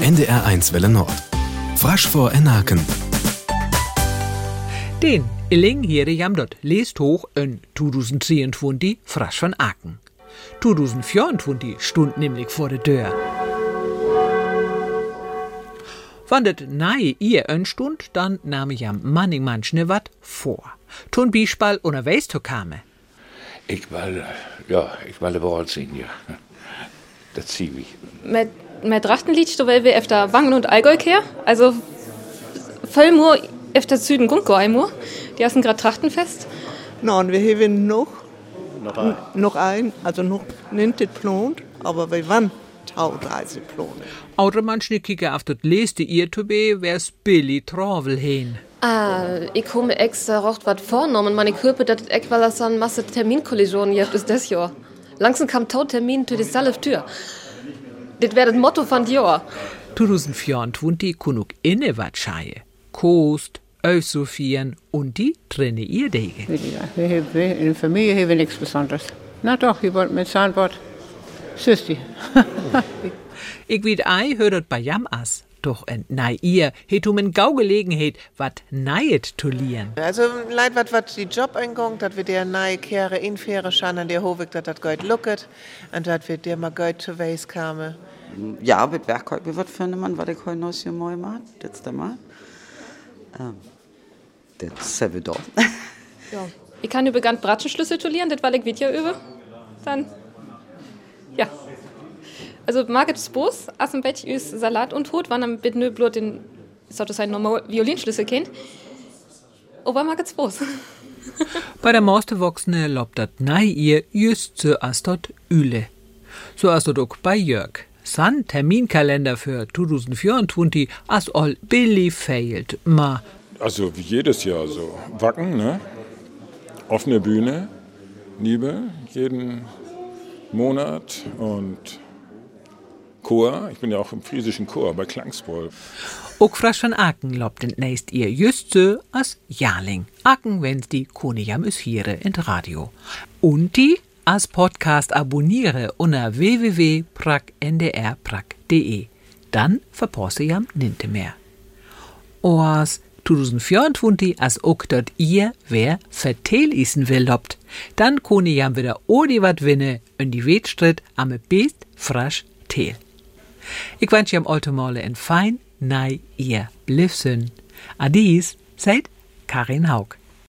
NDR1 Welle Nord. Frasch vor Enaken. Den Illing hier jam dort lest hoch in 2023 frasch von Aken. 2024 stund nämlich vor der Tür. Wann das nahe ihr stund, dann nahm ich am manning manchne wat vor. Tun Bispal unterwegs zu kame. Ich will, ja, ich will überall sehen, ja. Das zieh ich. Mit, mit Drachtenlied, da will wir efter Wangen und Allgäu her. Also, voll nur efter Süden Gunko einmal. Die hassen grad Trachtenfest. Nein, wir haben noch, noch ein, noch ein also noch nicht geplant, aber wir waren Taureise planen. Outer manchne kicken auf das leste ihr to be, wär's Billy Travel hin. Ah, ich komme extra rocht wat vornommen, meine Körper, dat ich weil das an Masse Terminkollisionen jetzt ist das Jahr. Langsam kam Tautermin zu die Salve Tür. Das wäre das Motto von Jahr. 2024 kunuk inne wat scheie. Kost, Öfsofien und die trenne ihr Dege. Ja, wir haben, wir, in der Familie haben wir nichts Besonderes. Na doch, wir wollten mit Zahnbord. Süsti. Ich weet ei hört bei jam as. Doch en nei ihr, het um en Gaugelegenheit, wat neiet to lieren. Also leid wat wat die Job eingang, dat wir der neue Kehre infäre schan an der Hovig, dat dat Geld lucket, und dat wir der mal Geld zu weis kame. Ja, mit Werkholz wird für man, was ich heute noch hier mal mache, jetzt einmal. Ähm, das ist da. Ja. Ich kann über ganz Bratschenschlüssel tolieren, das war ich Video über. Dann, ja. Also Margit Bos, assen Bett ist Salat und Hut, wann am mit nö blut den, sollte sein normal Violinschlüssel kennt. Aber Margit Bos. Bei der Mausterwachsene lobt dat nei ihr just so as dort Üle. So as dort auch bei Jörg. San Terminkalender für 2024 as all Billy fehlt. Ma, Also wie jedes Jahr so. Wacken, ne? Offene Bühne, Liebe, jeden Monat und Chor. Ich bin ja auch im friesischen Chor bei Klangsburg. auch frasch von Aken lobt den nächst ihr just so as Jahrling. Aken, wenn's die Koniam is hiere in Radio. Und die as Podcast abonniere unter www.prag.ndr.prag.de. Dann verposse jam ninte mehr. Oas 2024 as ook dort ihr wer vertel isen will lobt. Dann kone jam wieder odi wat winne und die Wetstritt am best frasch tel. Ich wünsche jam alte Male en fein, nei ihr Blifsen. Adis, seid Karin Haug.